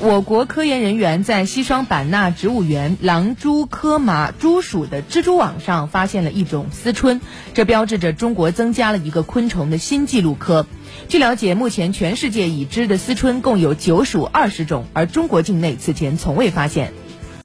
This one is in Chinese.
我国科研人员在西双版纳植物园狼蛛科麻蛛属的蜘蛛网上发现了一种丝椿，这标志着中国增加了一个昆虫的新纪录科。据了解，目前全世界已知的丝椿共有九属二十种，而中国境内此前从未发现。